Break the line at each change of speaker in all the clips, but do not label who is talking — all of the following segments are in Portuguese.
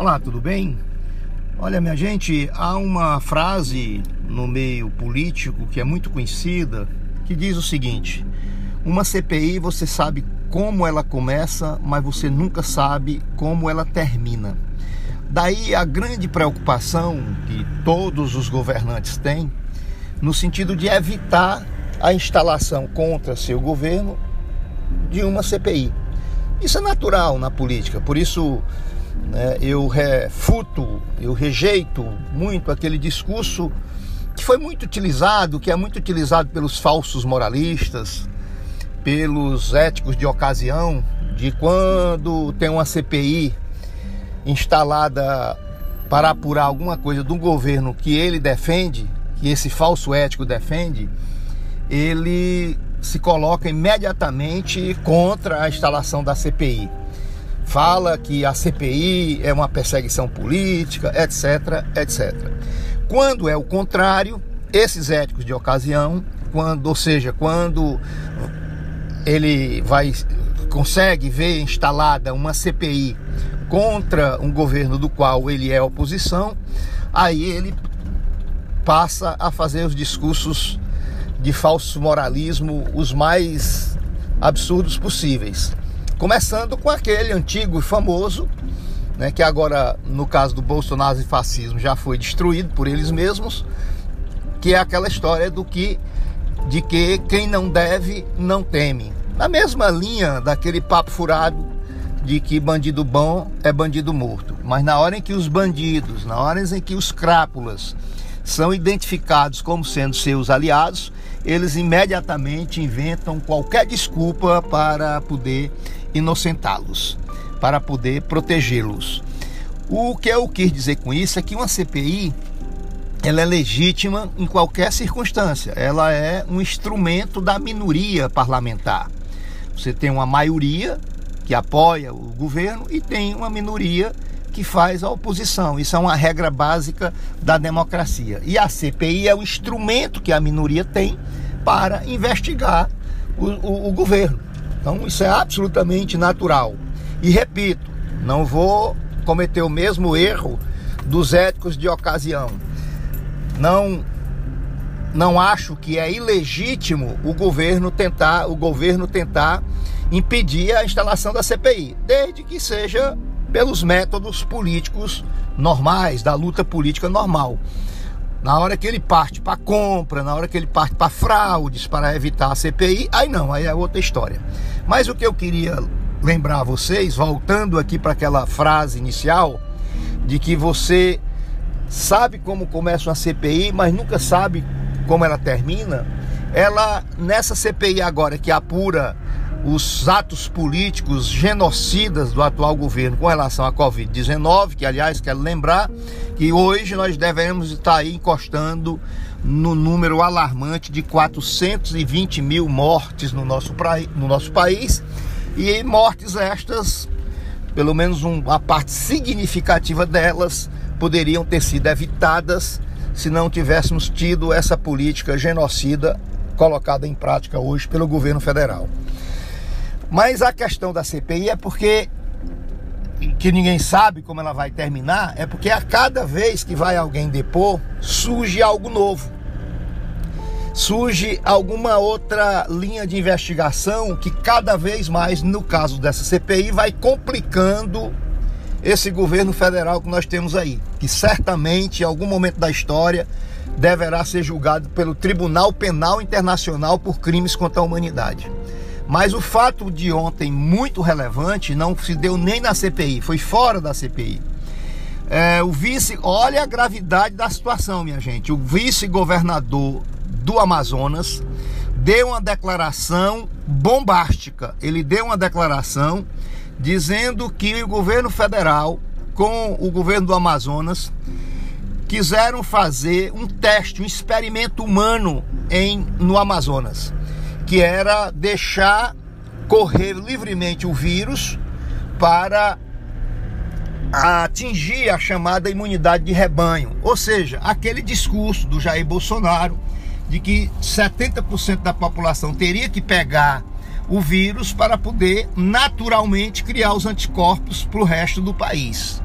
Olá, tudo bem? Olha, minha gente, há uma frase no meio político que é muito conhecida que diz o seguinte: uma CPI você sabe como ela começa, mas você nunca sabe como ela termina. Daí a grande preocupação que todos os governantes têm no sentido de evitar a instalação contra seu governo de uma CPI. Isso é natural na política, por isso né, eu refuto, eu rejeito muito aquele discurso que foi muito utilizado, que é muito utilizado pelos falsos moralistas, pelos éticos de ocasião, de quando tem uma CPI instalada para apurar alguma coisa do governo que ele defende, que esse falso ético defende, ele se coloca imediatamente contra a instalação da CPI. Fala que a CPI é uma perseguição política, etc, etc. Quando é o contrário, esses éticos de ocasião, quando, ou seja, quando ele vai consegue ver instalada uma CPI contra um governo do qual ele é oposição, aí ele passa a fazer os discursos de falso moralismo os mais absurdos possíveis. Começando com aquele antigo e famoso, né, que agora, no caso do Bolsonaro e fascismo, já foi destruído por eles mesmos, que é aquela história do que de que quem não deve não teme. Na mesma linha daquele papo furado de que bandido bom é bandido morto. Mas na hora em que os bandidos, na hora em que os crápulas são identificados como sendo seus aliados, eles imediatamente inventam qualquer desculpa para poder inocentá-los, para poder protegê-los. O que eu quis dizer com isso é que uma CPI ela é legítima em qualquer circunstância. Ela é um instrumento da minoria parlamentar. Você tem uma maioria que apoia o governo e tem uma minoria que faz a oposição. Isso é uma regra básica da democracia. E a CPI é o instrumento que a minoria tem para investigar o, o, o governo. Então isso é absolutamente natural. E repito, não vou cometer o mesmo erro dos éticos de ocasião. Não não acho que é ilegítimo o governo tentar o governo tentar impedir a instalação da CPI, desde que seja pelos métodos políticos normais, da luta política normal. Na hora que ele parte para compra, na hora que ele parte para fraudes para evitar a CPI, aí não, aí é outra história. Mas o que eu queria lembrar a vocês, voltando aqui para aquela frase inicial, de que você sabe como começa uma CPI, mas nunca sabe como ela termina. Ela, nessa CPI agora que apura os atos políticos genocidas do atual governo com relação à Covid-19, que aliás quero lembrar que hoje nós devemos estar aí encostando no número alarmante de 420 mil mortes no nosso, no nosso país e mortes estas, pelo menos uma parte significativa delas, poderiam ter sido evitadas se não tivéssemos tido essa política genocida colocada em prática hoje pelo governo federal. Mas a questão da CPI é porque que ninguém sabe como ela vai terminar, é porque a cada vez que vai alguém depor, surge algo novo. Surge alguma outra linha de investigação que cada vez mais, no caso dessa CPI, vai complicando esse governo federal que nós temos aí, que certamente em algum momento da história deverá ser julgado pelo Tribunal Penal Internacional por crimes contra a humanidade. Mas o fato de ontem, muito relevante, não se deu nem na CPI, foi fora da CPI. É, o vice, olha a gravidade da situação, minha gente. O vice-governador do Amazonas deu uma declaração bombástica. Ele deu uma declaração dizendo que o governo federal, com o governo do Amazonas, quiseram fazer um teste, um experimento humano em, no Amazonas que era deixar correr livremente o vírus para atingir a chamada imunidade de rebanho, ou seja, aquele discurso do Jair Bolsonaro de que 70% da população teria que pegar o vírus para poder naturalmente criar os anticorpos para o resto do país.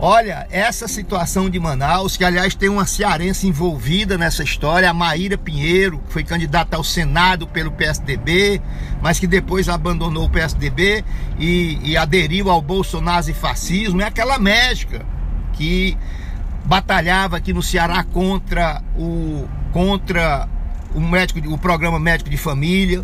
Olha, essa situação de Manaus, que aliás tem uma cearense envolvida nessa história, a Maíra Pinheiro, que foi candidata ao Senado pelo PSDB, mas que depois abandonou o PSDB e, e aderiu ao Bolsonaro e fascismo, é aquela médica que batalhava aqui no Ceará contra o contra o médico, o programa médico de família,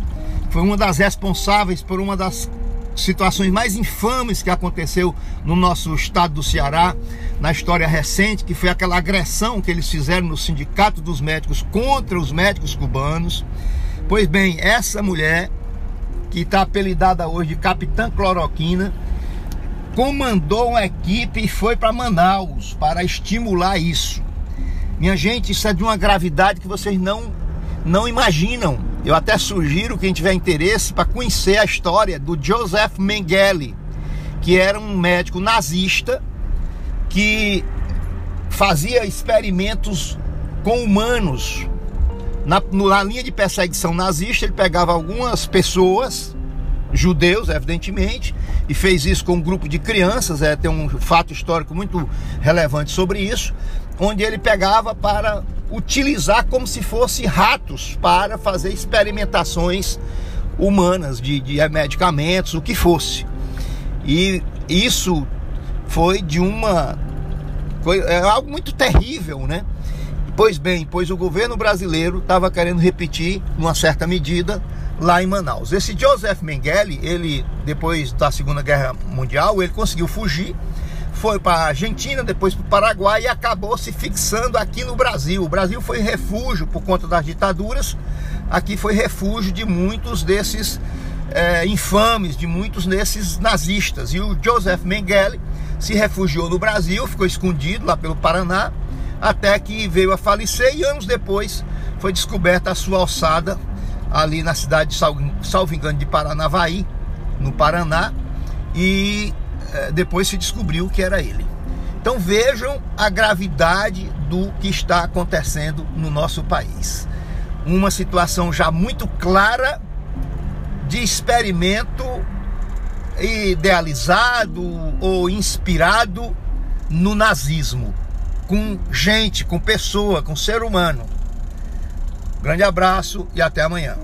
foi uma das responsáveis por uma das situações mais infames que aconteceu no nosso estado do Ceará, na história recente, que foi aquela agressão que eles fizeram no Sindicato dos Médicos contra os médicos cubanos. Pois bem, essa mulher, que está apelidada hoje de Capitã Cloroquina, comandou uma equipe e foi para Manaus para estimular isso. Minha gente, isso é de uma gravidade que vocês não não imaginam. Eu até sugiro quem tiver interesse para conhecer a história do Joseph Mengele, que era um médico nazista que fazia experimentos com humanos. Na, na linha de perseguição nazista, ele pegava algumas pessoas, judeus, evidentemente, e fez isso com um grupo de crianças. É, tem um fato histórico muito relevante sobre isso, onde ele pegava para utilizar como se fosse ratos para fazer experimentações humanas de, de medicamentos, o que fosse. E isso foi de uma. É algo muito terrível, né? Pois bem, pois o governo brasileiro estava querendo repetir, numa certa medida, lá em Manaus. Esse Joseph Mengele, ele, depois da Segunda Guerra Mundial, ele conseguiu fugir foi para a Argentina, depois para o Paraguai e acabou se fixando aqui no Brasil. O Brasil foi refúgio por conta das ditaduras, aqui foi refúgio de muitos desses é, infames, de muitos desses nazistas. E o Joseph Mengele se refugiou no Brasil, ficou escondido lá pelo Paraná, até que veio a falecer e anos depois foi descoberta a sua alçada ali na cidade de salvo engano de Paranavaí, no Paraná, e depois se descobriu que era ele. Então vejam a gravidade do que está acontecendo no nosso país. Uma situação já muito clara de experimento idealizado ou inspirado no nazismo, com gente, com pessoa, com ser humano. Grande abraço e até amanhã.